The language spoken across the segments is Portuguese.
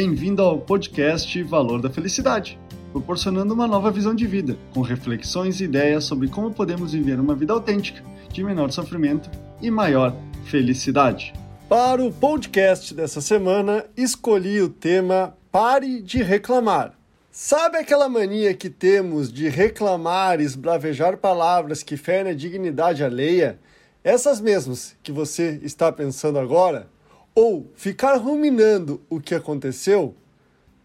Bem-vindo ao podcast Valor da Felicidade, proporcionando uma nova visão de vida, com reflexões e ideias sobre como podemos viver uma vida autêntica, de menor sofrimento e maior felicidade. Para o podcast dessa semana, escolhi o tema Pare de reclamar. Sabe aquela mania que temos de reclamar esbravejar palavras que ferem a dignidade alheia? Essas mesmas que você está pensando agora? Ou ficar ruminando o que aconteceu?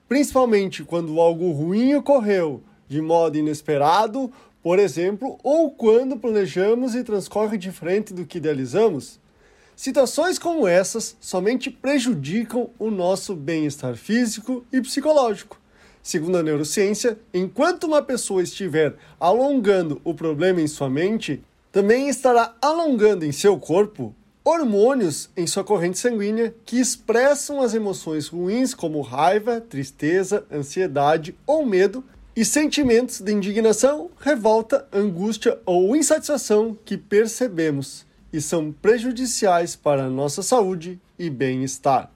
Principalmente quando algo ruim ocorreu de modo inesperado, por exemplo, ou quando planejamos e transcorre diferente do que idealizamos? Situações como essas somente prejudicam o nosso bem-estar físico e psicológico. Segundo a neurociência, enquanto uma pessoa estiver alongando o problema em sua mente, também estará alongando em seu corpo hormônios em sua corrente sanguínea que expressam as emoções ruins como raiva, tristeza, ansiedade ou medo e sentimentos de indignação, revolta, angústia ou insatisfação que percebemos e são prejudiciais para a nossa saúde e bem-estar.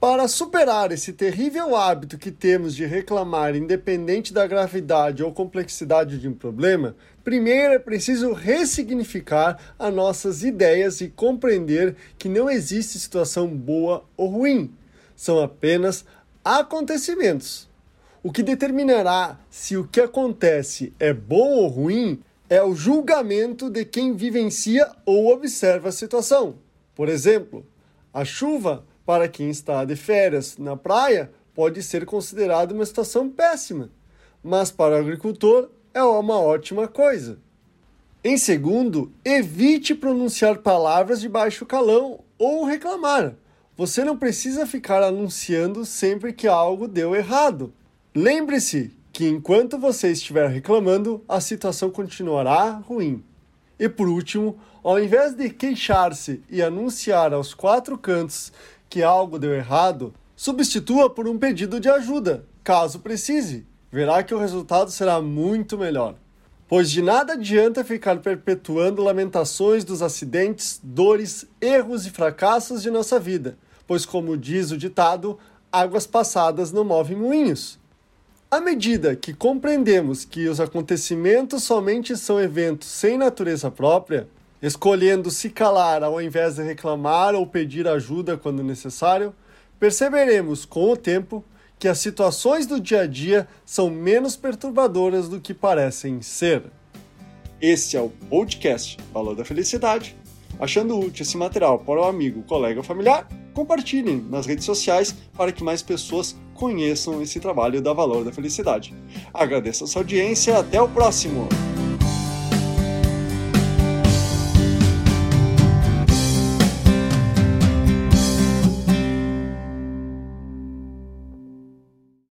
Para superar esse terrível hábito que temos de reclamar, independente da gravidade ou complexidade de um problema, primeiro é preciso ressignificar as nossas ideias e compreender que não existe situação boa ou ruim. São apenas acontecimentos. O que determinará se o que acontece é bom ou ruim é o julgamento de quem vivencia ou observa a situação. Por exemplo, a chuva para quem está de férias na praia, pode ser considerado uma situação péssima, mas para o agricultor é uma ótima coisa. Em segundo, evite pronunciar palavras de baixo calão ou reclamar. Você não precisa ficar anunciando sempre que algo deu errado. Lembre-se que enquanto você estiver reclamando, a situação continuará ruim. E por último, ao invés de queixar-se e anunciar aos quatro cantos que algo deu errado, substitua por um pedido de ajuda, caso precise. Verá que o resultado será muito melhor. Pois de nada adianta ficar perpetuando lamentações dos acidentes, dores, erros e fracassos de nossa vida, pois, como diz o ditado, águas passadas não movem moinhos. À medida que compreendemos que os acontecimentos somente são eventos sem natureza própria, escolhendo se calar ao invés de reclamar ou pedir ajuda quando necessário, perceberemos com o tempo que as situações do dia a dia são menos perturbadoras do que parecem ser. Este é o podcast Valor da Felicidade. Achando útil esse material para o amigo, colega ou familiar, compartilhem nas redes sociais para que mais pessoas conheçam esse trabalho da Valor da Felicidade. Agradeço a sua audiência e até o próximo!